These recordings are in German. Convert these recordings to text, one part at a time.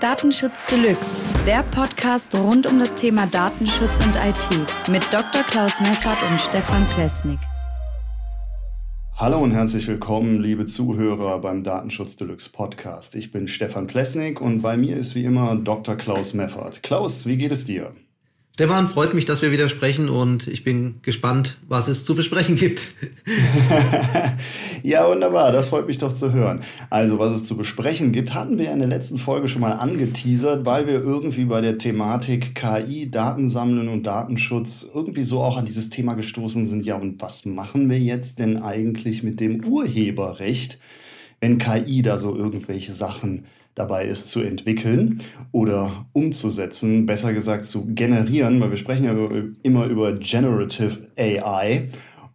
Datenschutz Deluxe, der Podcast rund um das Thema Datenschutz und IT mit Dr. Klaus Meffert und Stefan Plesnik. Hallo und herzlich willkommen, liebe Zuhörer beim Datenschutz Deluxe Podcast. Ich bin Stefan Plesnik und bei mir ist wie immer Dr. Klaus Meffert. Klaus, wie geht es dir? Stefan, freut mich, dass wir wieder sprechen und ich bin gespannt, was es zu besprechen gibt. ja, wunderbar, das freut mich doch zu hören. Also, was es zu besprechen gibt, hatten wir in der letzten Folge schon mal angeteasert, weil wir irgendwie bei der Thematik KI, Datensammeln und Datenschutz irgendwie so auch an dieses Thema gestoßen sind. Ja, und was machen wir jetzt denn eigentlich mit dem Urheberrecht, wenn KI da so irgendwelche Sachen dabei ist zu entwickeln oder umzusetzen, besser gesagt zu generieren, weil wir sprechen ja immer über Generative AI.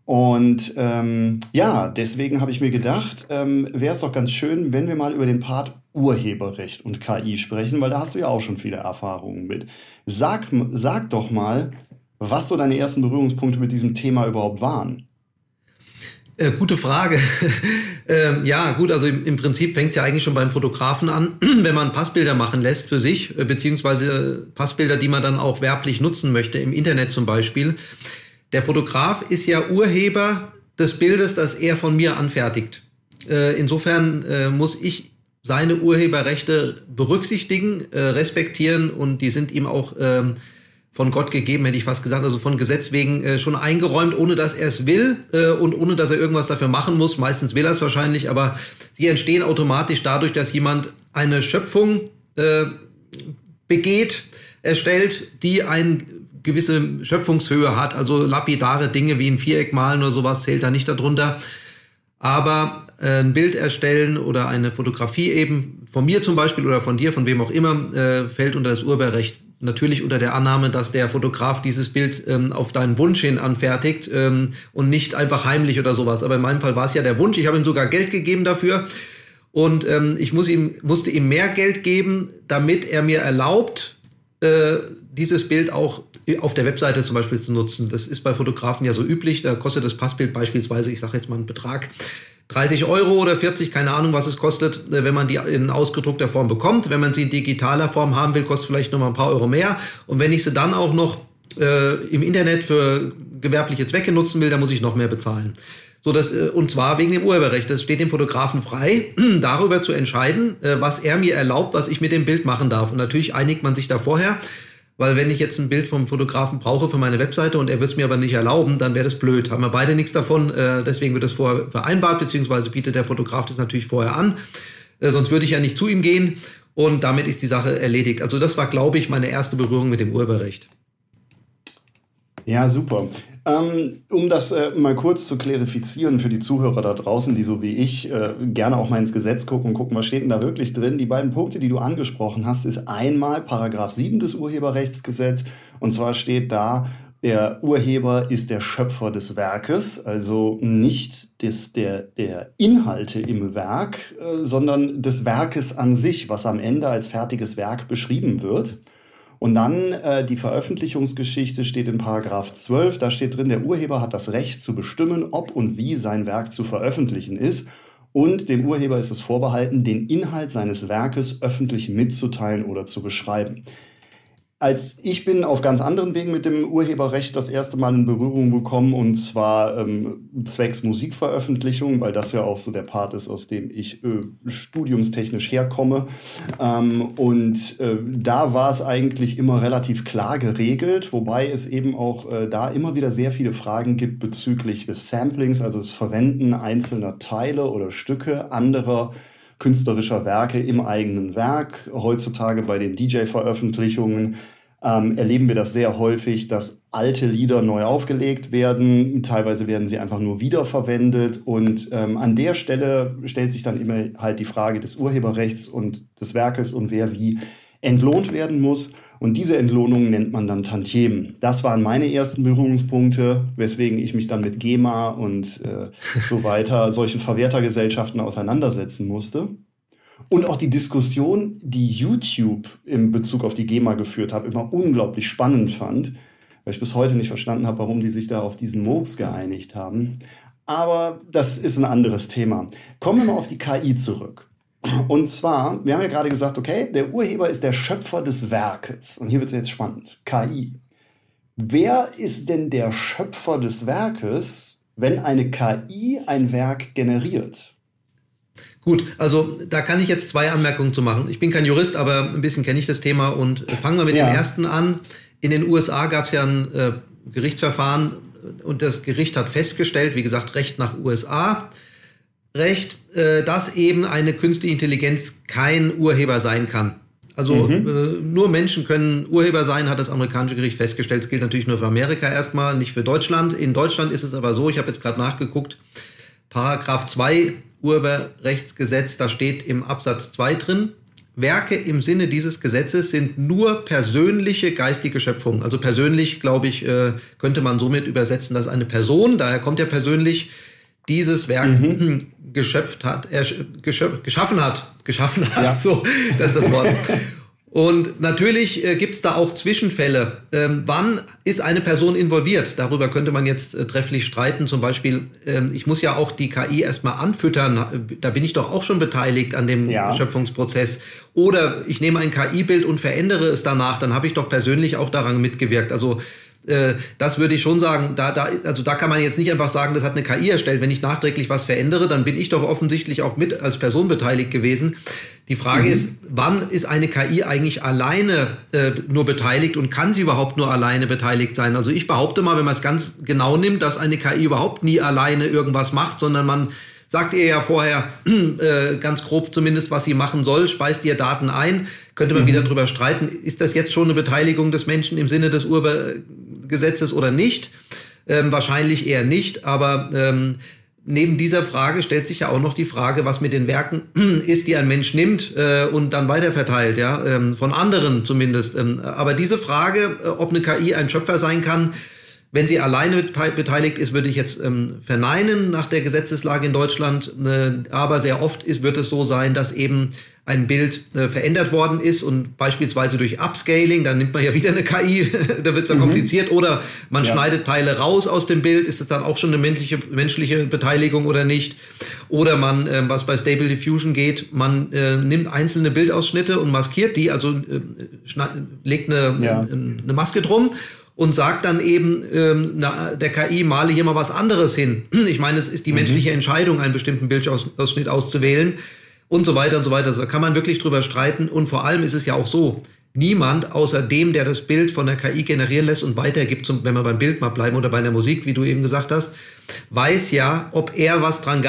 Und ähm, ja, deswegen habe ich mir gedacht, ähm, wäre es doch ganz schön, wenn wir mal über den Part Urheberrecht und KI sprechen, weil da hast du ja auch schon viele Erfahrungen mit. Sag, sag doch mal, was so deine ersten Berührungspunkte mit diesem Thema überhaupt waren. Äh, gute Frage. äh, ja, gut, also im, im Prinzip fängt es ja eigentlich schon beim Fotografen an, wenn man Passbilder machen lässt für sich, äh, beziehungsweise Passbilder, die man dann auch werblich nutzen möchte, im Internet zum Beispiel. Der Fotograf ist ja Urheber des Bildes, das er von mir anfertigt. Äh, insofern äh, muss ich seine Urheberrechte berücksichtigen, äh, respektieren und die sind ihm auch ähm, von Gott gegeben, hätte ich fast gesagt, also von Gesetz wegen äh, schon eingeräumt, ohne dass er es will äh, und ohne dass er irgendwas dafür machen muss. Meistens will er es wahrscheinlich, aber sie entstehen automatisch dadurch, dass jemand eine Schöpfung äh, begeht, erstellt, die eine gewisse Schöpfungshöhe hat. Also lapidare Dinge wie ein Viereck malen oder sowas zählt da nicht darunter. Aber äh, ein Bild erstellen oder eine Fotografie eben von mir zum Beispiel oder von dir, von wem auch immer, äh, fällt unter das Urheberrecht natürlich unter der Annahme, dass der Fotograf dieses Bild ähm, auf deinen Wunsch hin anfertigt ähm, und nicht einfach heimlich oder sowas. Aber in meinem Fall war es ja der Wunsch. Ich habe ihm sogar Geld gegeben dafür. Und ähm, ich muss ihm, musste ihm mehr Geld geben, damit er mir erlaubt, äh, dieses Bild auch auf der Webseite zum Beispiel zu nutzen. Das ist bei Fotografen ja so üblich. Da kostet das Passbild beispielsweise, ich sage jetzt mal einen Betrag, 30 Euro oder 40, keine Ahnung, was es kostet, äh, wenn man die in ausgedruckter Form bekommt. Wenn man sie in digitaler Form haben will, kostet vielleicht noch mal ein paar Euro mehr. Und wenn ich sie dann auch noch äh, im Internet für gewerbliche Zwecke nutzen will, dann muss ich noch mehr bezahlen. So, das, äh, und zwar wegen dem Urheberrecht. Das steht dem Fotografen frei, darüber zu entscheiden, äh, was er mir erlaubt, was ich mit dem Bild machen darf. Und natürlich einigt man sich da vorher. Weil wenn ich jetzt ein Bild vom Fotografen brauche für meine Webseite und er wird es mir aber nicht erlauben, dann wäre das blöd. Haben wir beide nichts davon. Äh, deswegen wird das vorher vereinbart, beziehungsweise bietet der Fotograf das natürlich vorher an. Äh, sonst würde ich ja nicht zu ihm gehen. Und damit ist die Sache erledigt. Also das war, glaube ich, meine erste Berührung mit dem Urheberrecht. Ja, super. Ähm, um das äh, mal kurz zu klarifizieren für die Zuhörer da draußen, die so wie ich äh, gerne auch mal ins Gesetz gucken und gucken, was steht denn da wirklich drin. Die beiden Punkte, die du angesprochen hast, ist einmal Paragraph 7 des Urheberrechtsgesetzes und zwar steht da, der Urheber ist der Schöpfer des Werkes, also nicht des, der, der Inhalte im Werk, äh, sondern des Werkes an sich, was am Ende als fertiges Werk beschrieben wird. Und dann äh, die Veröffentlichungsgeschichte steht in Paragraph 12. Da steht drin, der Urheber hat das Recht zu bestimmen, ob und wie sein Werk zu veröffentlichen ist. Und dem Urheber ist es vorbehalten, den Inhalt seines Werkes öffentlich mitzuteilen oder zu beschreiben als ich bin auf ganz anderen Wegen mit dem Urheberrecht das erste Mal in Berührung gekommen und zwar ähm, zwecks Musikveröffentlichung, weil das ja auch so der Part ist, aus dem ich äh, studiumstechnisch herkomme. Ähm, und äh, da war es eigentlich immer relativ klar geregelt, wobei es eben auch äh, da immer wieder sehr viele Fragen gibt bezüglich des Samplings, also das Verwenden einzelner Teile oder Stücke anderer künstlerischer Werke im eigenen Werk. Heutzutage bei den DJ-Veröffentlichungen ähm, erleben wir das sehr häufig, dass alte Lieder neu aufgelegt werden. Teilweise werden sie einfach nur wiederverwendet. Und ähm, an der Stelle stellt sich dann immer halt die Frage des Urheberrechts und des Werkes und wer wie entlohnt werden muss. Und diese Entlohnung nennt man dann Tantiemen. Das waren meine ersten Berührungspunkte, weswegen ich mich dann mit GEMA und äh, so weiter, solchen Verwertergesellschaften auseinandersetzen musste. Und auch die Diskussion, die YouTube in Bezug auf die GEMA geführt hat, immer unglaublich spannend fand, weil ich bis heute nicht verstanden habe, warum die sich da auf diesen Murks geeinigt haben. Aber das ist ein anderes Thema. Kommen wir mal auf die KI zurück. Und zwar, wir haben ja gerade gesagt, okay, der Urheber ist der Schöpfer des Werkes. Und hier wird es jetzt spannend. KI. Wer ist denn der Schöpfer des Werkes, wenn eine KI ein Werk generiert? Gut, also da kann ich jetzt zwei Anmerkungen zu machen. Ich bin kein Jurist, aber ein bisschen kenne ich das Thema und fangen wir mit ja. dem ersten an. In den USA gab es ja ein äh, Gerichtsverfahren und das Gericht hat festgestellt, wie gesagt, Recht nach USA, Recht, äh, dass eben eine künstliche Intelligenz kein Urheber sein kann. Also mhm. äh, nur Menschen können Urheber sein, hat das amerikanische Gericht festgestellt. Das gilt natürlich nur für Amerika erstmal, nicht für Deutschland. In Deutschland ist es aber so, ich habe jetzt gerade nachgeguckt, Paragraph 2 Urheberrechtsgesetz, da steht im Absatz 2 drin, Werke im Sinne dieses Gesetzes sind nur persönliche geistige Schöpfungen. Also persönlich, glaube ich, äh, könnte man somit übersetzen, dass eine Person, daher kommt ja persönlich, dieses Werk mhm. geschöpft hat, er, geschöpf, geschaffen hat, geschaffen hat, ja. so, das ist das Wort. Und natürlich äh, gibt es da auch Zwischenfälle. Ähm, wann ist eine Person involviert? Darüber könnte man jetzt äh, trefflich streiten. Zum Beispiel, ähm, ich muss ja auch die KI erstmal anfüttern. Da bin ich doch auch schon beteiligt an dem ja. Schöpfungsprozess. Oder ich nehme ein KI-Bild und verändere es danach. Dann habe ich doch persönlich auch daran mitgewirkt. Also äh, das würde ich schon sagen, da, da, also da kann man jetzt nicht einfach sagen, das hat eine KI erstellt. Wenn ich nachträglich was verändere, dann bin ich doch offensichtlich auch mit als Person beteiligt gewesen. Die Frage mhm. ist, wann ist eine KI eigentlich alleine äh, nur beteiligt und kann sie überhaupt nur alleine beteiligt sein? Also ich behaupte mal, wenn man es ganz genau nimmt, dass eine KI überhaupt nie alleine irgendwas macht, sondern man sagt ihr ja vorher äh, ganz grob zumindest, was sie machen soll, speist ihr Daten ein, könnte man mhm. wieder drüber streiten, ist das jetzt schon eine Beteiligung des Menschen im Sinne des Urgesetzes oder nicht? Ähm, wahrscheinlich eher nicht, aber ähm, neben dieser Frage stellt sich ja auch noch die Frage, was mit den Werken ist, die ein Mensch nimmt äh, und dann weiterverteilt, ja, ähm, von anderen zumindest. Ähm, aber diese Frage, äh, ob eine KI ein Schöpfer sein kann, wenn sie alleine beteiligt ist, würde ich jetzt ähm, verneinen nach der Gesetzeslage in Deutschland. Äh, aber sehr oft ist, wird es so sein, dass eben ein Bild äh, verändert worden ist und beispielsweise durch Upscaling, dann nimmt man ja wieder eine KI, da wird es dann mhm. kompliziert, oder man ja. schneidet Teile raus aus dem Bild, ist das dann auch schon eine menschliche, menschliche Beteiligung oder nicht? Oder man, äh, was bei Stable Diffusion geht, man äh, nimmt einzelne Bildausschnitte und maskiert die, also äh, legt eine, ja. eine, eine Maske drum und sagt dann eben ähm, na, der KI, male hier mal was anderes hin. Ich meine, es ist die mhm. menschliche Entscheidung, einen bestimmten Bildausschnitt auszuwählen und so weiter und so weiter. Da kann man wirklich drüber streiten. Und vor allem ist es ja auch so, niemand außer dem, der das Bild von der KI generieren lässt und weitergibt, wenn wir beim Bild mal bleiben oder bei der Musik, wie du eben gesagt hast, weiß ja, ob er was dran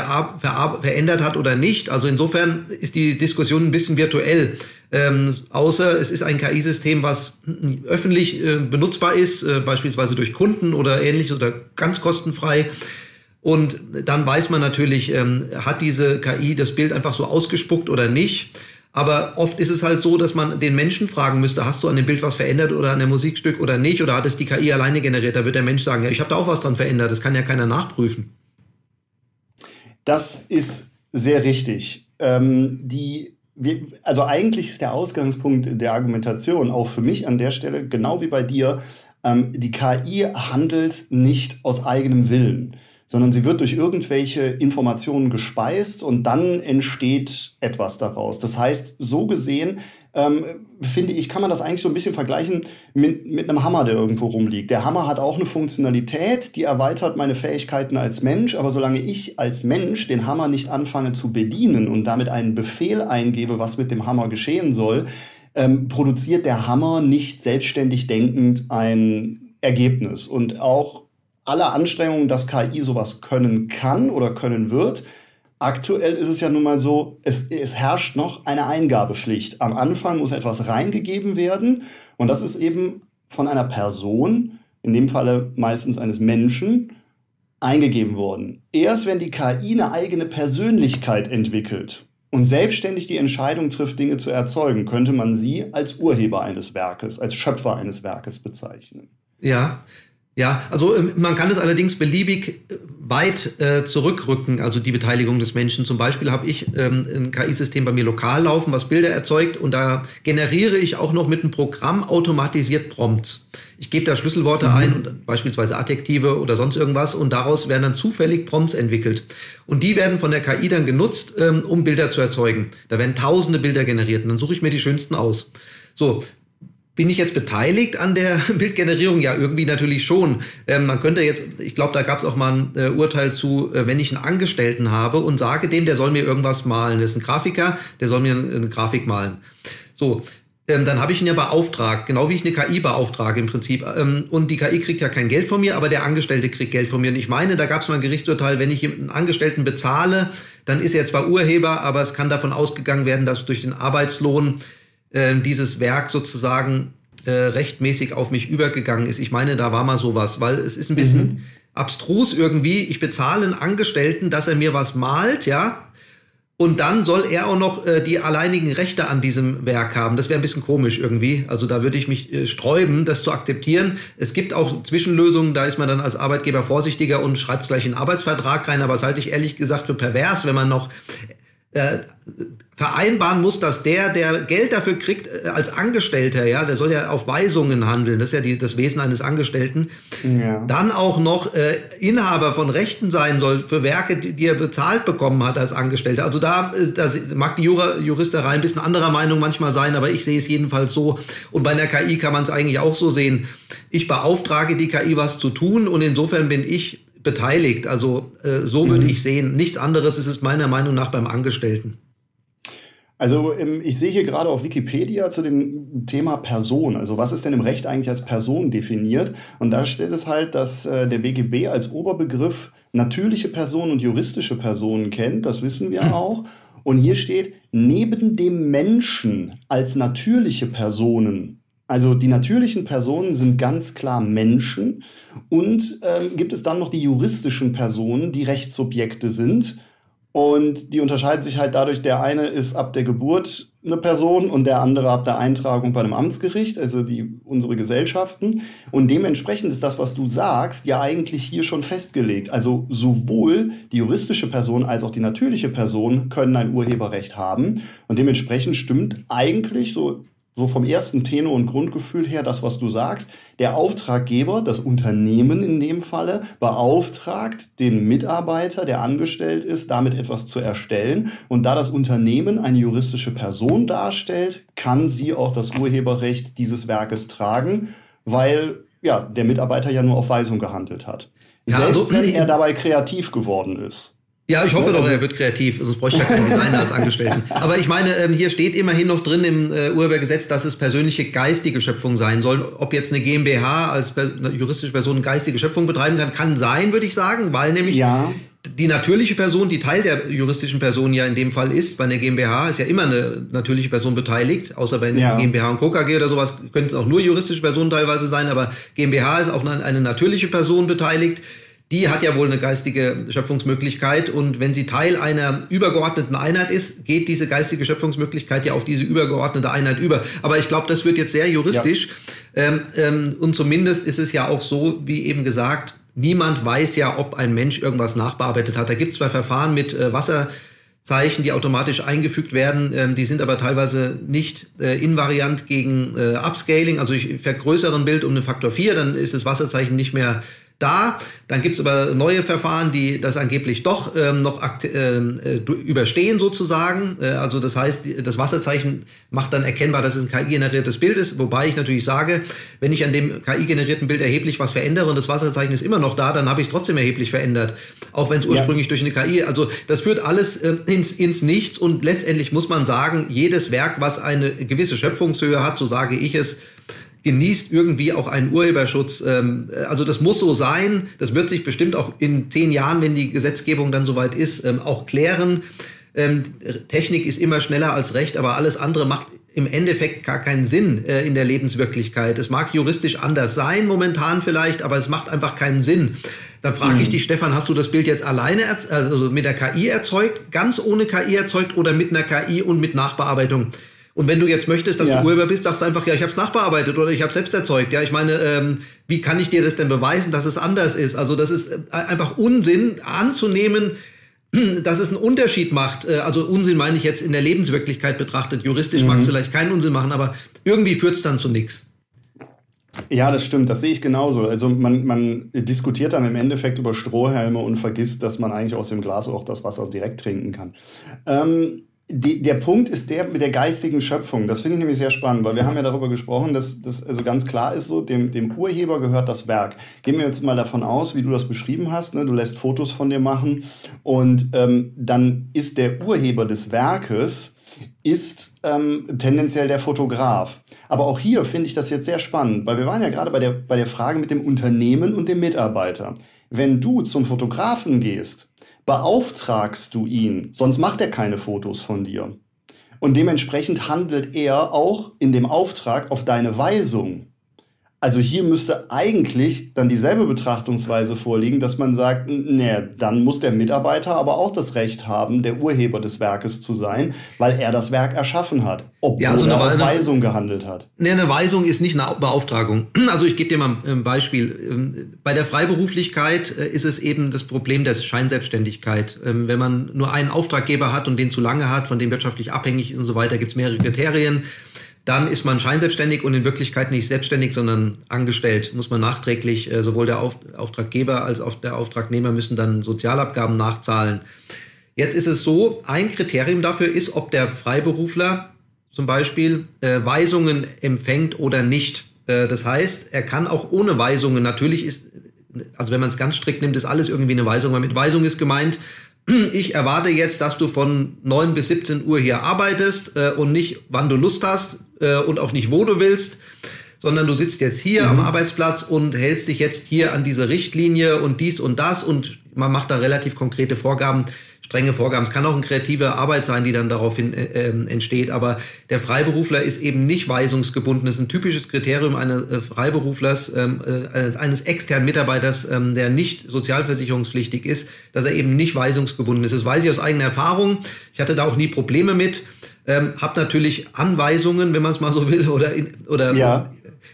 verändert hat oder nicht. Also insofern ist die Diskussion ein bisschen virtuell. Ähm, außer es ist ein KI-System, was öffentlich äh, benutzbar ist, äh, beispielsweise durch Kunden oder ähnliches oder ganz kostenfrei. Und dann weiß man natürlich, ähm, hat diese KI das Bild einfach so ausgespuckt oder nicht. Aber oft ist es halt so, dass man den Menschen fragen müsste, hast du an dem Bild was verändert oder an dem Musikstück oder nicht? Oder hat es die KI alleine generiert? Da wird der Mensch sagen, ja, ich habe da auch was dran verändert. Das kann ja keiner nachprüfen. Das ist sehr richtig. Ähm, die wir, also eigentlich ist der Ausgangspunkt der Argumentation auch für mich an der Stelle, genau wie bei dir, ähm, die KI handelt nicht aus eigenem Willen, sondern sie wird durch irgendwelche Informationen gespeist und dann entsteht etwas daraus. Das heißt, so gesehen ähm, finde ich, kann man das eigentlich so ein bisschen vergleichen mit, mit einem Hammer, der irgendwo rumliegt. Der Hammer hat auch eine Funktionalität, die erweitert meine Fähigkeiten als Mensch, aber solange ich als Mensch den Hammer nicht anfange zu bedienen und damit einen Befehl eingebe, was mit dem Hammer geschehen soll, ähm, produziert der Hammer nicht selbstständig denkend ein Ergebnis. Und auch alle Anstrengungen, dass KI sowas können kann oder können wird, Aktuell ist es ja nun mal so, es, es herrscht noch eine Eingabepflicht. Am Anfang muss etwas reingegeben werden und das ist eben von einer Person, in dem Falle meistens eines Menschen, eingegeben worden. Erst wenn die KI eine eigene Persönlichkeit entwickelt und selbstständig die Entscheidung trifft, Dinge zu erzeugen, könnte man sie als Urheber eines Werkes, als Schöpfer eines Werkes bezeichnen. Ja, Ja, also ähm, man kann es allerdings beliebig äh, weit äh, zurückrücken, also die Beteiligung des Menschen. Zum Beispiel habe ich ähm, ein KI-System bei mir lokal laufen, was Bilder erzeugt und da generiere ich auch noch mit einem Programm automatisiert Prompts. Ich gebe da Schlüsselworte mhm. ein, und beispielsweise Adjektive oder sonst irgendwas und daraus werden dann zufällig Prompts entwickelt. Und die werden von der KI dann genutzt, ähm, um Bilder zu erzeugen. Da werden tausende Bilder generiert und dann suche ich mir die schönsten aus. So, bin ich jetzt beteiligt an der Bildgenerierung? Ja, irgendwie natürlich schon. Ähm, man könnte jetzt, ich glaube, da gab es auch mal ein äh, Urteil zu, äh, wenn ich einen Angestellten habe und sage dem, der soll mir irgendwas malen. Das ist ein Grafiker, der soll mir eine, eine Grafik malen. So, ähm, dann habe ich ihn ja beauftragt, genau wie ich eine KI beauftrage im Prinzip. Ähm, und die KI kriegt ja kein Geld von mir, aber der Angestellte kriegt Geld von mir. Und ich meine, da gab es mal ein Gerichtsurteil, wenn ich einen Angestellten bezahle, dann ist er zwar Urheber, aber es kann davon ausgegangen werden, dass durch den Arbeitslohn äh, dieses Werk sozusagen äh, rechtmäßig auf mich übergegangen ist. Ich meine, da war mal sowas, weil es ist ein bisschen mhm. abstrus irgendwie. Ich bezahle einen Angestellten, dass er mir was malt, ja, und dann soll er auch noch äh, die alleinigen Rechte an diesem Werk haben. Das wäre ein bisschen komisch irgendwie. Also da würde ich mich äh, sträuben, das zu akzeptieren. Es gibt auch Zwischenlösungen, da ist man dann als Arbeitgeber vorsichtiger und schreibt es gleich in den Arbeitsvertrag rein. Aber das halte ich ehrlich gesagt für pervers, wenn man noch äh, vereinbaren muss, dass der, der Geld dafür kriegt äh, als Angestellter, ja, der soll ja auf Weisungen handeln, das ist ja die, das Wesen eines Angestellten, ja. dann auch noch äh, Inhaber von Rechten sein soll für Werke, die, die er bezahlt bekommen hat als Angestellter. Also da, äh, da mag die Jura, Juristerei ein bisschen anderer Meinung manchmal sein, aber ich sehe es jedenfalls so. Und bei einer KI kann man es eigentlich auch so sehen. Ich beauftrage die KI, was zu tun und insofern bin ich beteiligt. Also äh, so würde mhm. ich sehen. Nichts anderes ist es meiner Meinung nach beim Angestellten. Also ähm, ich sehe hier gerade auf Wikipedia zu dem Thema Person. Also was ist denn im Recht eigentlich als Person definiert? Und da steht es halt, dass äh, der BGB als Oberbegriff natürliche Personen und juristische Personen kennt. Das wissen wir auch. Und hier steht, neben dem Menschen als natürliche Personen also die natürlichen Personen sind ganz klar Menschen und ähm, gibt es dann noch die juristischen Personen, die Rechtssubjekte sind. Und die unterscheiden sich halt dadurch, der eine ist ab der Geburt eine Person und der andere ab der Eintragung bei einem Amtsgericht, also die, unsere Gesellschaften. Und dementsprechend ist das, was du sagst, ja eigentlich hier schon festgelegt. Also sowohl die juristische Person als auch die natürliche Person können ein Urheberrecht haben. Und dementsprechend stimmt eigentlich so so vom ersten Tenor und Grundgefühl her, das, was du sagst, der Auftraggeber, das Unternehmen in dem Falle, beauftragt den Mitarbeiter, der angestellt ist, damit etwas zu erstellen. Und da das Unternehmen eine juristische Person darstellt, kann sie auch das Urheberrecht dieses Werkes tragen, weil ja, der Mitarbeiter ja nur auf Weisung gehandelt hat. Ja, Selbst also, wenn er dabei kreativ geworden ist. Ja, ich hoffe ja, doch, also er wird kreativ. Sonst bräuchte ich ja keinen Designer als Angestellten. Aber ich meine, ähm, hier steht immerhin noch drin im äh, Urhebergesetz, dass es persönliche geistige Schöpfung sein soll. Ob jetzt eine GmbH als eine juristische Person geistige Schöpfung betreiben kann, kann sein, würde ich sagen, weil nämlich ja. die natürliche Person, die Teil der juristischen Person ja in dem Fall ist, bei einer GmbH ist ja immer eine natürliche Person beteiligt, außer bei einer ja. GmbH und KKG oder sowas könnte es auch nur juristische Personen teilweise sein, aber GmbH ist auch eine natürliche Person beteiligt die hat ja wohl eine geistige Schöpfungsmöglichkeit und wenn sie Teil einer übergeordneten Einheit ist, geht diese geistige Schöpfungsmöglichkeit ja auf diese übergeordnete Einheit über. Aber ich glaube, das wird jetzt sehr juristisch ja. ähm, ähm, und zumindest ist es ja auch so, wie eben gesagt, niemand weiß ja, ob ein Mensch irgendwas nachbearbeitet hat. Da gibt es zwei Verfahren mit äh, Wasser. Zeichen, die automatisch eingefügt werden. Ähm, die sind aber teilweise nicht äh, invariant gegen äh, Upscaling. Also ich vergrößere ein Bild um den Faktor 4, dann ist das Wasserzeichen nicht mehr da. Dann gibt es aber neue Verfahren, die das angeblich doch ähm, noch ähm, äh, überstehen sozusagen. Äh, also das heißt, das Wasserzeichen macht dann erkennbar, dass es ein KI-generiertes Bild ist. Wobei ich natürlich sage, wenn ich an dem KI-generierten Bild erheblich was verändere und das Wasserzeichen ist immer noch da, dann habe ich es trotzdem erheblich verändert. Auch wenn es ursprünglich ja. durch eine KI, also das führt alles äh, ins, ins Nichts und letztendlich muss man sagen, jedes Werk, was eine gewisse Schöpfungshöhe hat, so sage ich es, genießt irgendwie auch einen Urheberschutz. Ähm, also das muss so sein. Das wird sich bestimmt auch in zehn Jahren, wenn die Gesetzgebung dann soweit ist, ähm, auch klären. Ähm, Technik ist immer schneller als Recht, aber alles andere macht im Endeffekt gar keinen Sinn äh, in der Lebenswirklichkeit. Es mag juristisch anders sein momentan vielleicht, aber es macht einfach keinen Sinn. Dann frage mhm. ich dich, Stefan, hast du das Bild jetzt alleine, also mit der KI erzeugt, ganz ohne KI erzeugt oder mit einer KI und mit Nachbearbeitung? Und wenn du jetzt möchtest, dass ja. du Urheber bist, sagst du einfach, ja, ich habe es nachbearbeitet oder ich habe selbst erzeugt. Ja, ich meine, ähm, wie kann ich dir das denn beweisen, dass es anders ist? Also das ist äh, einfach Unsinn anzunehmen, dass es einen Unterschied macht. Äh, also Unsinn meine ich jetzt in der Lebenswirklichkeit betrachtet. Juristisch mhm. mag es vielleicht keinen Unsinn machen, aber irgendwie führt es dann zu nichts. Ja, das stimmt, das sehe ich genauso. Also man, man diskutiert dann im Endeffekt über Strohhelme und vergisst, dass man eigentlich aus dem Glas auch das Wasser direkt trinken kann. Ähm, die, der Punkt ist der mit der geistigen Schöpfung. Das finde ich nämlich sehr spannend, weil wir haben ja darüber gesprochen, dass das also ganz klar ist so, dem, dem Urheber gehört das Werk. Gehen wir jetzt mal davon aus, wie du das beschrieben hast, ne? du lässt Fotos von dir machen und ähm, dann ist der Urheber des Werkes ist ähm, tendenziell der Fotograf. Aber auch hier finde ich das jetzt sehr spannend, weil wir waren ja gerade bei der, bei der Frage mit dem Unternehmen und dem Mitarbeiter. Wenn du zum Fotografen gehst, beauftragst du ihn, sonst macht er keine Fotos von dir. Und dementsprechend handelt er auch in dem Auftrag auf deine Weisung. Also hier müsste eigentlich dann dieselbe Betrachtungsweise vorliegen, dass man sagt, nee, dann muss der Mitarbeiter aber auch das Recht haben, der Urheber des Werkes zu sein, weil er das Werk erschaffen hat, obwohl ja, also er auf Weisung gehandelt hat. Nee, eine Weisung ist nicht eine Beauftragung. Also ich gebe dir mal ein Beispiel. Ähm, bei der Freiberuflichkeit äh, ist es eben das Problem der Scheinselbstständigkeit. Ähm, wenn man nur einen Auftraggeber hat und den zu lange hat, von dem wirtschaftlich abhängig und so weiter, gibt es mehrere Kriterien dann ist man scheinselbstständig und in Wirklichkeit nicht selbstständig, sondern angestellt. Muss man nachträglich, äh, sowohl der Auf Auftraggeber als auch der Auftragnehmer müssen dann Sozialabgaben nachzahlen. Jetzt ist es so, ein Kriterium dafür ist, ob der Freiberufler zum Beispiel äh, Weisungen empfängt oder nicht. Äh, das heißt, er kann auch ohne Weisungen, natürlich ist, also wenn man es ganz strikt nimmt, ist alles irgendwie eine Weisung, weil mit Weisung ist gemeint, ich erwarte jetzt, dass du von 9 bis 17 Uhr hier arbeitest äh, und nicht, wann du Lust hast äh, und auch nicht, wo du willst, sondern du sitzt jetzt hier mhm. am Arbeitsplatz und hältst dich jetzt hier an diese Richtlinie und dies und das und man macht da relativ konkrete Vorgaben strenge Vorgaben. Es kann auch eine kreative Arbeit sein, die dann daraufhin äh, ähm, entsteht. Aber der Freiberufler ist eben nicht weisungsgebunden. Das ist ein typisches Kriterium eines äh, Freiberuflers, ähm, äh, eines externen Mitarbeiters, ähm, der nicht sozialversicherungspflichtig ist, dass er eben nicht weisungsgebunden ist. Das weiß ich aus eigener Erfahrung. Ich hatte da auch nie Probleme mit. Ähm, hab natürlich Anweisungen, wenn man es mal so will, oder, in, oder ja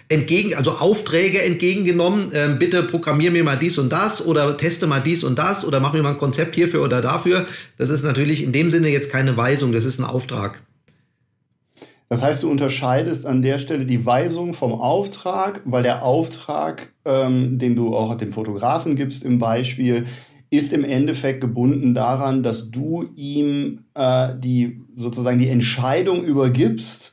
entgegen, also Aufträge entgegengenommen, ähm, bitte programmier mir mal dies und das oder teste mal dies und das oder mach mir mal ein Konzept hierfür oder dafür. Das ist natürlich in dem Sinne jetzt keine Weisung, das ist ein Auftrag. Das heißt, du unterscheidest an der Stelle die Weisung vom Auftrag, weil der Auftrag, ähm, den du auch dem Fotografen gibst im Beispiel, ist im Endeffekt gebunden daran, dass du ihm äh, die sozusagen die Entscheidung übergibst,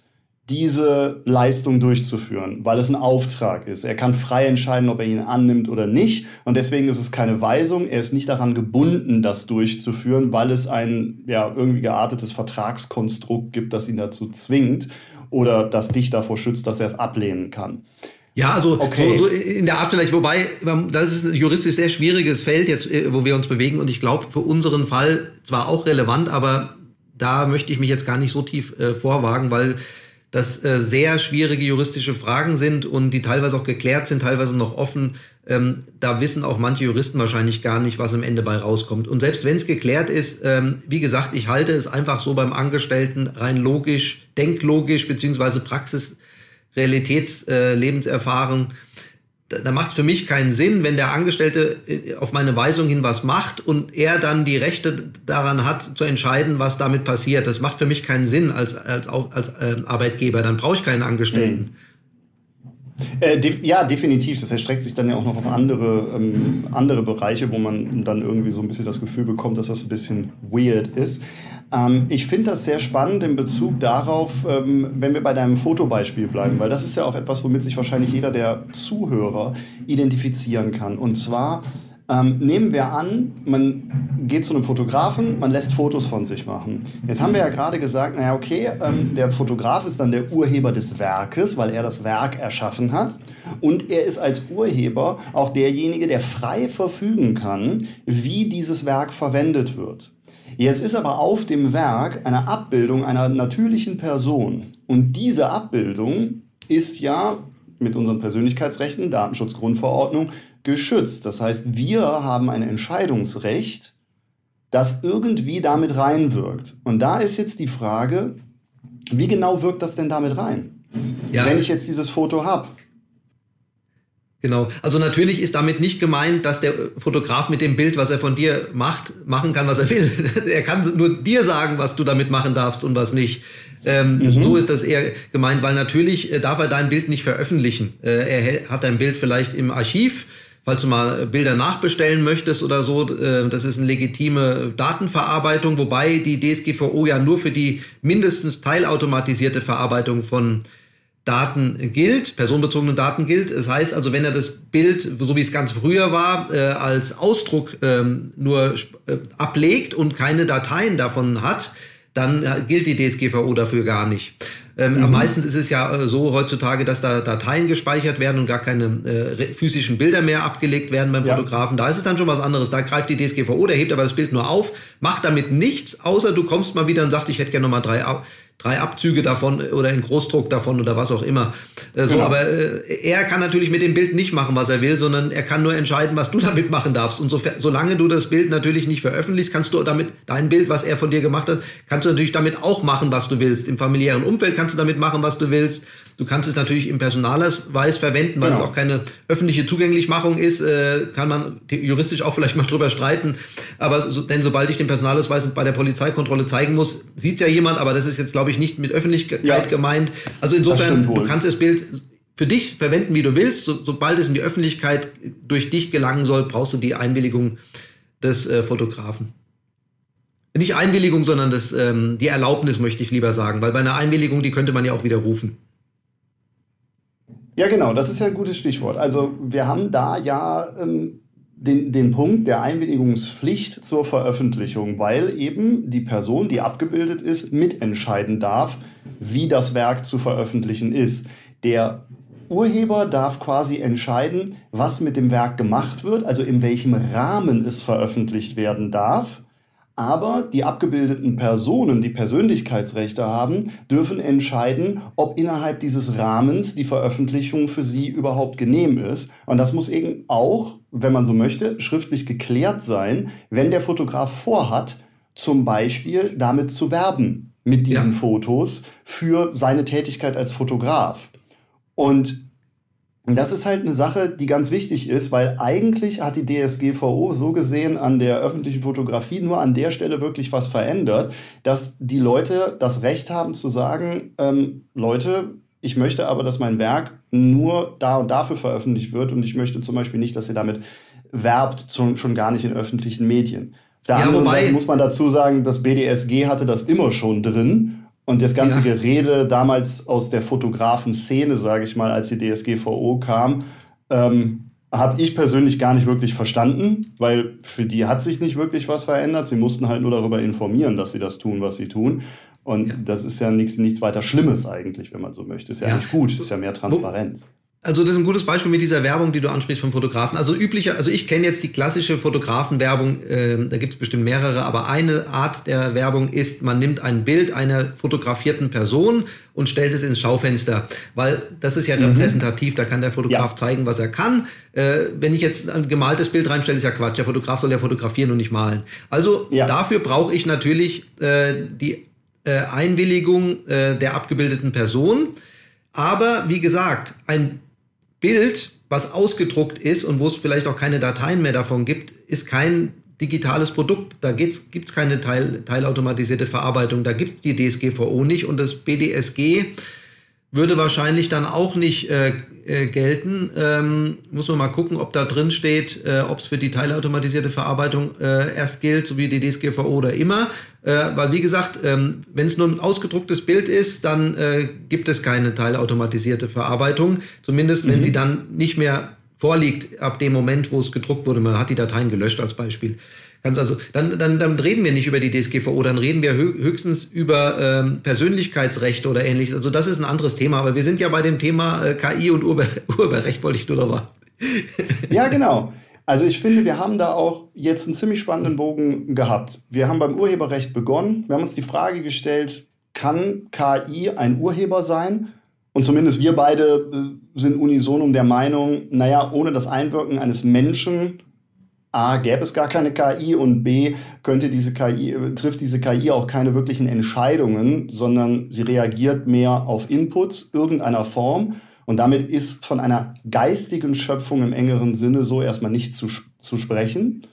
diese Leistung durchzuführen, weil es ein Auftrag ist. Er kann frei entscheiden, ob er ihn annimmt oder nicht. Und deswegen ist es keine Weisung. Er ist nicht daran gebunden, das durchzuführen, weil es ein ja, irgendwie geartetes Vertragskonstrukt gibt, das ihn dazu zwingt oder das dich davor schützt, dass er es ablehnen kann. Ja, also okay. so in der Art vielleicht, wobei, das ist ein juristisch sehr schwieriges Feld jetzt, äh, wo wir uns bewegen und ich glaube für unseren Fall zwar auch relevant, aber da möchte ich mich jetzt gar nicht so tief äh, vorwagen, weil das äh, sehr schwierige juristische Fragen sind und die teilweise auch geklärt sind, teilweise noch offen. Ähm, da wissen auch manche Juristen wahrscheinlich gar nicht, was am Ende bei rauskommt. Und selbst wenn es geklärt ist, ähm, wie gesagt, ich halte es einfach so beim Angestellten rein logisch, denklogisch, beziehungsweise Praxis, Realitäts, äh, Lebenserfahren da macht es für mich keinen Sinn, wenn der Angestellte äh, auf meine Weisung hin was macht und er dann die Rechte daran hat, zu entscheiden, was damit passiert. Das macht für mich keinen Sinn als, als, als äh, Arbeitgeber. Dann brauche ich keinen Angestellten. Mhm. Äh, def ja, definitiv. Das erstreckt sich dann ja auch noch auf andere, ähm, andere Bereiche, wo man dann irgendwie so ein bisschen das Gefühl bekommt, dass das ein bisschen weird ist. Ähm, ich finde das sehr spannend in Bezug darauf, ähm, wenn wir bei deinem Fotobeispiel bleiben, weil das ist ja auch etwas, womit sich wahrscheinlich jeder der Zuhörer identifizieren kann. Und zwar ähm, nehmen wir an, man geht zu einem Fotografen, man lässt Fotos von sich machen. Jetzt haben wir ja gerade gesagt, naja, okay, ähm, der Fotograf ist dann der Urheber des Werkes, weil er das Werk erschaffen hat. Und er ist als Urheber auch derjenige, der frei verfügen kann, wie dieses Werk verwendet wird. Jetzt ist aber auf dem Werk eine Abbildung einer natürlichen Person. Und diese Abbildung ist ja mit unseren Persönlichkeitsrechten, Datenschutzgrundverordnung, geschützt. Das heißt, wir haben ein Entscheidungsrecht, das irgendwie damit reinwirkt. Und da ist jetzt die Frage, wie genau wirkt das denn damit rein? Ja. Wenn ich jetzt dieses Foto habe. Genau. Also natürlich ist damit nicht gemeint, dass der Fotograf mit dem Bild, was er von dir macht, machen kann, was er will. er kann nur dir sagen, was du damit machen darfst und was nicht. Ähm, mhm. So ist das eher gemeint, weil natürlich äh, darf er dein Bild nicht veröffentlichen. Äh, er hat dein Bild vielleicht im Archiv, falls du mal Bilder nachbestellen möchtest oder so. Äh, das ist eine legitime Datenverarbeitung, wobei die DSGVO ja nur für die mindestens teilautomatisierte Verarbeitung von Daten gilt, personenbezogene Daten gilt. Das heißt also, wenn er das Bild, so wie es ganz früher war, äh, als Ausdruck ähm, nur äh, ablegt und keine Dateien davon hat, dann äh, gilt die DSGVO dafür gar nicht. Ähm, mhm. Meistens ist es ja äh, so heutzutage, dass da Dateien gespeichert werden und gar keine äh, physischen Bilder mehr abgelegt werden beim ja. Fotografen. Da ist es dann schon was anderes. Da greift die DSGVO, der hebt aber das Bild nur auf, macht damit nichts, außer du kommst mal wieder und sagst, ich hätte gerne nochmal drei drei Abzüge davon oder in Großdruck davon oder was auch immer. Äh, so, genau. aber äh, er kann natürlich mit dem Bild nicht machen, was er will, sondern er kann nur entscheiden, was du damit machen darfst. Und so, solange du das Bild natürlich nicht veröffentlichst, kannst du damit dein Bild, was er von dir gemacht hat, kannst du natürlich damit auch machen, was du willst. Im familiären Umfeld kannst du damit machen, was du willst. Du kannst es natürlich im Personalausweis verwenden, weil genau. es auch keine öffentliche Zugänglichmachung ist. Äh, kann man juristisch auch vielleicht mal drüber streiten. Aber so, denn sobald ich den Personalausweis bei der Polizeikontrolle zeigen muss, sieht ja jemand, aber das ist jetzt, glaube ich, nicht mit Öffentlichkeit ja. gemeint. Also insofern, du kannst das Bild für dich verwenden, wie du willst. So, sobald es in die Öffentlichkeit durch dich gelangen soll, brauchst du die Einwilligung des äh, Fotografen. Nicht Einwilligung, sondern das, ähm, die Erlaubnis, möchte ich lieber sagen, weil bei einer Einwilligung, die könnte man ja auch widerrufen. Ja, genau, das ist ja ein gutes Stichwort. Also wir haben da ja ähm, den, den Punkt der Einwilligungspflicht zur Veröffentlichung, weil eben die Person, die abgebildet ist, mitentscheiden darf, wie das Werk zu veröffentlichen ist. Der Urheber darf quasi entscheiden, was mit dem Werk gemacht wird, also in welchem Rahmen es veröffentlicht werden darf. Aber die abgebildeten Personen, die Persönlichkeitsrechte haben, dürfen entscheiden, ob innerhalb dieses Rahmens die Veröffentlichung für sie überhaupt genehm ist. Und das muss eben auch, wenn man so möchte, schriftlich geklärt sein, wenn der Fotograf vorhat, zum Beispiel damit zu werben mit diesen ja. Fotos für seine Tätigkeit als Fotograf. Und und das ist halt eine Sache, die ganz wichtig ist, weil eigentlich hat die DSGVO so gesehen an der öffentlichen Fotografie nur an der Stelle wirklich was verändert, dass die Leute das Recht haben zu sagen, ähm, Leute, ich möchte aber, dass mein Werk nur da und dafür veröffentlicht wird und ich möchte zum Beispiel nicht, dass ihr damit werbt, schon gar nicht in öffentlichen Medien. Da ja, muss man dazu sagen, das BDSG hatte das immer schon drin und das ganze ja. Gerede damals aus der Fotografen-Szene, sage ich mal, als die DSGVO kam, ähm, habe ich persönlich gar nicht wirklich verstanden, weil für die hat sich nicht wirklich was verändert. Sie mussten halt nur darüber informieren, dass sie das tun, was sie tun. Und ja. das ist ja nichts, nichts weiter Schlimmes eigentlich, wenn man so möchte. Ist ja, ja. nicht gut, ist ja mehr Transparenz. Also das ist ein gutes Beispiel mit dieser Werbung, die du ansprichst vom Fotografen. Also üblicher, also ich kenne jetzt die klassische Fotografenwerbung, äh, da gibt es bestimmt mehrere, aber eine Art der Werbung ist, man nimmt ein Bild einer fotografierten Person und stellt es ins Schaufenster, weil das ist ja mhm. repräsentativ, da kann der Fotograf ja. zeigen, was er kann. Äh, wenn ich jetzt ein gemaltes Bild reinstelle, ist ja Quatsch. Der Fotograf soll ja fotografieren und nicht malen. Also ja. dafür brauche ich natürlich äh, die äh, Einwilligung äh, der abgebildeten Person. Aber wie gesagt, ein Bild, was ausgedruckt ist und wo es vielleicht auch keine Dateien mehr davon gibt, ist kein digitales Produkt. Da gibt es keine Teil, teilautomatisierte Verarbeitung. Da gibt es die DSGVO nicht und das BDSG würde wahrscheinlich dann auch nicht äh, äh, gelten. Ähm, muss man mal gucken, ob da drin steht, äh, ob es für die teilautomatisierte Verarbeitung äh, erst gilt, so wie die DSGVO oder immer. Äh, weil wie gesagt, ähm, wenn es nur ein ausgedrucktes Bild ist, dann äh, gibt es keine teilautomatisierte Verarbeitung. Zumindest mhm. wenn sie dann nicht mehr vorliegt ab dem Moment, wo es gedruckt wurde. Man hat die Dateien gelöscht als Beispiel. Ganz also, dann, dann, dann reden wir nicht über die DSGVO, dann reden wir höchstens über ähm, Persönlichkeitsrechte oder ähnliches. Also das ist ein anderes Thema, aber wir sind ja bei dem Thema äh, KI und Urbe Urheberrecht, wollte ich nur noch mal. ja, genau. Also ich finde, wir haben da auch jetzt einen ziemlich spannenden Bogen gehabt. Wir haben beim Urheberrecht begonnen. Wir haben uns die Frage gestellt, kann KI ein Urheber sein? Und zumindest wir beide äh, sind unisono der Meinung, naja, ohne das Einwirken eines Menschen A, gäbe es gar keine KI und B, könnte diese KI, trifft diese KI auch keine wirklichen Entscheidungen, sondern sie reagiert mehr auf Inputs irgendeiner Form. Und damit ist von einer geistigen Schöpfung im engeren Sinne so erstmal nicht zu, zu sprechen.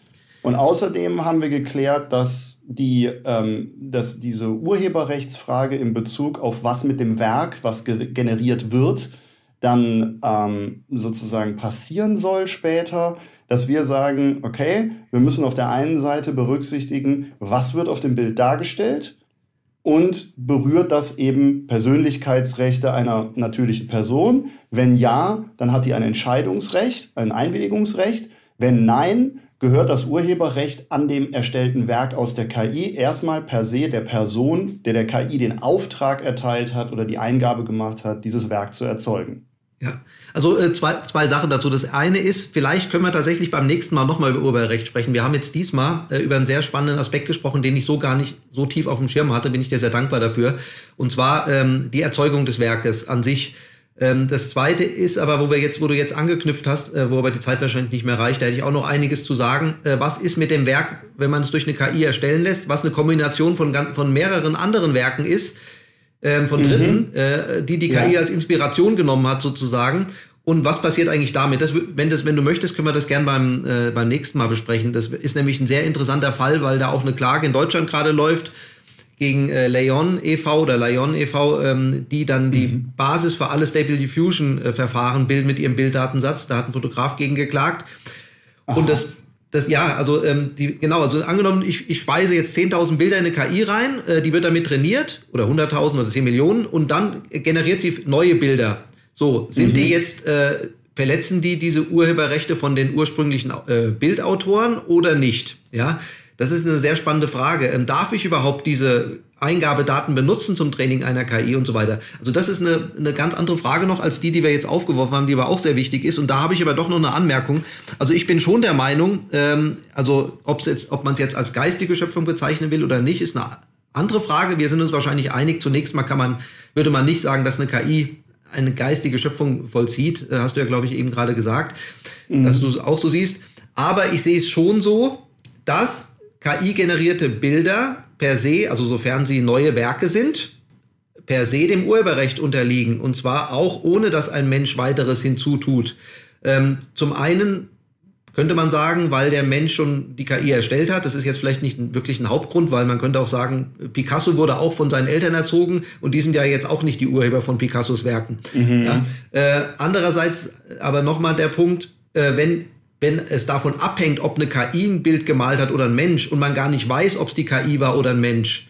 Und außerdem haben wir geklärt, dass, die, ähm, dass diese Urheberrechtsfrage in Bezug auf was mit dem Werk, was generiert wird, dann ähm, sozusagen passieren soll später, dass wir sagen, okay, wir müssen auf der einen Seite berücksichtigen, was wird auf dem Bild dargestellt und berührt das eben Persönlichkeitsrechte einer natürlichen Person? Wenn ja, dann hat die ein Entscheidungsrecht, ein Einwilligungsrecht. Wenn nein, gehört das Urheberrecht an dem erstellten Werk aus der KI erstmal per se der Person, der der KI den Auftrag erteilt hat oder die Eingabe gemacht hat, dieses Werk zu erzeugen. Ja, also äh, zwei, zwei Sachen dazu. Das eine ist, vielleicht können wir tatsächlich beim nächsten Mal nochmal über Urheberrecht sprechen. Wir haben jetzt diesmal äh, über einen sehr spannenden Aspekt gesprochen, den ich so gar nicht so tief auf dem Schirm hatte, bin ich dir sehr dankbar dafür. Und zwar ähm, die Erzeugung des Werkes an sich. Ähm, das zweite ist aber, wo wir jetzt, wo du jetzt angeknüpft hast, äh, wo aber die Zeit wahrscheinlich nicht mehr reicht, da hätte ich auch noch einiges zu sagen. Äh, was ist mit dem Werk, wenn man es durch eine KI erstellen lässt, was eine Kombination von, von mehreren anderen Werken ist? ähm, von Dritten, mhm. äh, die die KI ja. als Inspiration genommen hat sozusagen. Und was passiert eigentlich damit? Das, wenn, das, wenn du möchtest, können wir das gern beim, äh, beim nächsten Mal besprechen. Das ist nämlich ein sehr interessanter Fall, weil da auch eine Klage in Deutschland gerade läuft gegen äh, Leon e.V. oder Leon e.V., ähm, die dann die mhm. Basis für alle Stable Diffusion äh, Verfahren bilden mit ihrem Bilddatensatz. Da hat ein Fotograf gegen geklagt. Aha. Und das, das, ja, also ähm, die, genau, also angenommen, ich, ich speise jetzt 10.000 Bilder in eine KI rein, äh, die wird damit trainiert, oder 100.000 oder 10 Millionen, und dann generiert sie neue Bilder. So, sind mhm. die jetzt, äh, verletzen die diese Urheberrechte von den ursprünglichen äh, Bildautoren oder nicht? Ja, das ist eine sehr spannende Frage. Ähm, darf ich überhaupt diese Eingabedaten benutzen zum Training einer KI und so weiter. Also das ist eine, eine ganz andere Frage noch als die, die wir jetzt aufgeworfen haben, die aber auch sehr wichtig ist. Und da habe ich aber doch noch eine Anmerkung. Also ich bin schon der Meinung, ähm, also ob's jetzt, ob man es jetzt als geistige Schöpfung bezeichnen will oder nicht, ist eine andere Frage. Wir sind uns wahrscheinlich einig. Zunächst mal kann man, würde man nicht sagen, dass eine KI eine geistige Schöpfung vollzieht. Äh, hast du ja, glaube ich, eben gerade gesagt, mhm. dass du es auch so siehst. Aber ich sehe es schon so, dass KI-generierte Bilder per se, also sofern sie neue Werke sind, per se dem Urheberrecht unterliegen. Und zwar auch ohne, dass ein Mensch weiteres hinzutut. Ähm, zum einen könnte man sagen, weil der Mensch schon die KI erstellt hat. Das ist jetzt vielleicht nicht wirklich ein Hauptgrund, weil man könnte auch sagen, Picasso wurde auch von seinen Eltern erzogen und die sind ja jetzt auch nicht die Urheber von Picassos Werken. Mhm. Ja? Äh, andererseits aber nochmal der Punkt, äh, wenn wenn es davon abhängt, ob eine KI ein Bild gemalt hat oder ein Mensch und man gar nicht weiß, ob es die KI war oder ein Mensch,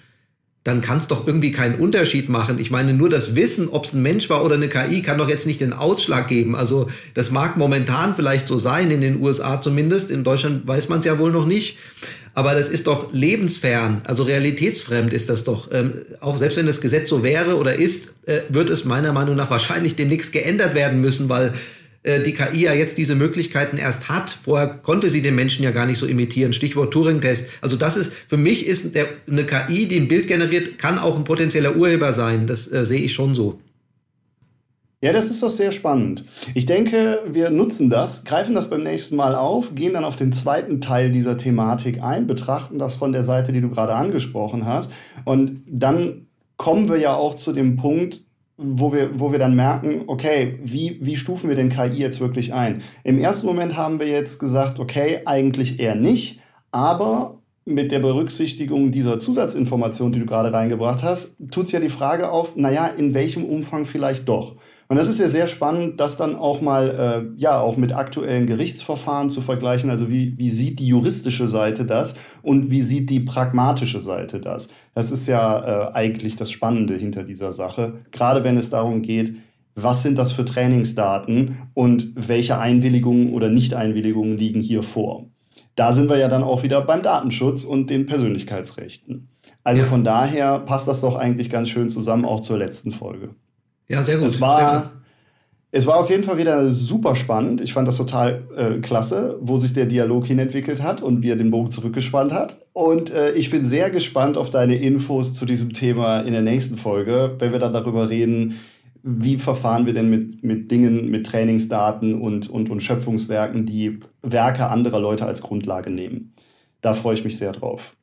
dann kann es doch irgendwie keinen Unterschied machen. Ich meine, nur das Wissen, ob es ein Mensch war oder eine KI, kann doch jetzt nicht den Ausschlag geben. Also das mag momentan vielleicht so sein, in den USA zumindest. In Deutschland weiß man es ja wohl noch nicht. Aber das ist doch lebensfern, also realitätsfremd ist das doch. Ähm, auch selbst wenn das Gesetz so wäre oder ist, äh, wird es meiner Meinung nach wahrscheinlich demnächst geändert werden müssen, weil die KI ja jetzt diese Möglichkeiten erst hat. Vorher konnte sie den Menschen ja gar nicht so imitieren. Stichwort Turing-Test. Also das ist, für mich ist der, eine KI, die ein Bild generiert, kann auch ein potenzieller Urheber sein. Das äh, sehe ich schon so. Ja, das ist doch sehr spannend. Ich denke, wir nutzen das, greifen das beim nächsten Mal auf, gehen dann auf den zweiten Teil dieser Thematik ein, betrachten das von der Seite, die du gerade angesprochen hast. Und dann kommen wir ja auch zu dem Punkt, wo wir, wo wir dann merken, okay, wie, wie stufen wir denn KI jetzt wirklich ein? Im ersten Moment haben wir jetzt gesagt, okay, eigentlich eher nicht, aber mit der Berücksichtigung dieser Zusatzinformation, die du gerade reingebracht hast, tut es ja die Frage auf, naja, in welchem Umfang vielleicht doch. Und das ist ja sehr spannend, das dann auch mal, äh, ja, auch mit aktuellen Gerichtsverfahren zu vergleichen. Also wie, wie sieht die juristische Seite das und wie sieht die pragmatische Seite das? Das ist ja äh, eigentlich das Spannende hinter dieser Sache. Gerade wenn es darum geht, was sind das für Trainingsdaten und welche Einwilligungen oder Nichteinwilligungen liegen hier vor? Da sind wir ja dann auch wieder beim Datenschutz und den Persönlichkeitsrechten. Also von daher passt das doch eigentlich ganz schön zusammen, auch zur letzten Folge. Ja, sehr gut. Es war, es war auf jeden Fall wieder super spannend. Ich fand das total äh, klasse, wo sich der Dialog hinentwickelt hat und wie er den Bogen zurückgespannt hat. Und äh, ich bin sehr gespannt auf deine Infos zu diesem Thema in der nächsten Folge, wenn wir dann darüber reden, wie verfahren wir denn mit, mit Dingen, mit Trainingsdaten und, und, und Schöpfungswerken, die Werke anderer Leute als Grundlage nehmen. Da freue ich mich sehr drauf.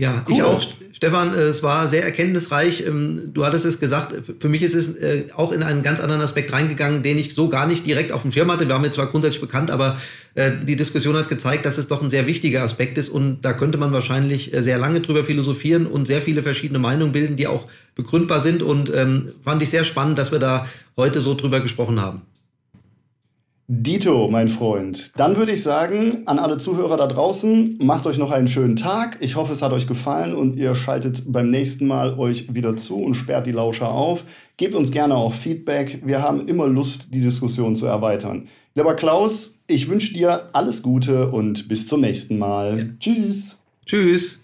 Ja, cool. ich auch. Stefan, äh, es war sehr erkenntnisreich. Ähm, du hattest es gesagt, für mich ist es äh, auch in einen ganz anderen Aspekt reingegangen, den ich so gar nicht direkt auf dem Schirm hatte. Wir haben jetzt zwar grundsätzlich bekannt, aber äh, die Diskussion hat gezeigt, dass es doch ein sehr wichtiger Aspekt ist und da könnte man wahrscheinlich sehr lange drüber philosophieren und sehr viele verschiedene Meinungen bilden, die auch begründbar sind und ähm, fand ich sehr spannend, dass wir da heute so drüber gesprochen haben. Dito, mein Freund. Dann würde ich sagen, an alle Zuhörer da draußen, macht euch noch einen schönen Tag. Ich hoffe, es hat euch gefallen und ihr schaltet beim nächsten Mal euch wieder zu und sperrt die Lauscher auf. Gebt uns gerne auch Feedback. Wir haben immer Lust, die Diskussion zu erweitern. Lieber Klaus, ich wünsche dir alles Gute und bis zum nächsten Mal. Ja. Tschüss. Tschüss.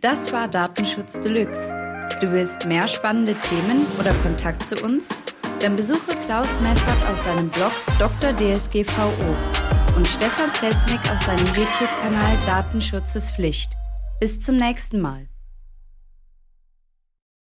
Das war Datenschutz Deluxe. Du willst mehr spannende Themen oder Kontakt zu uns? Dann besuche Klaus Meffert auf seinem Blog Dr. DSGVO und Stefan Plesnik auf seinem YouTube-Kanal Datenschutz ist Pflicht. Bis zum nächsten Mal.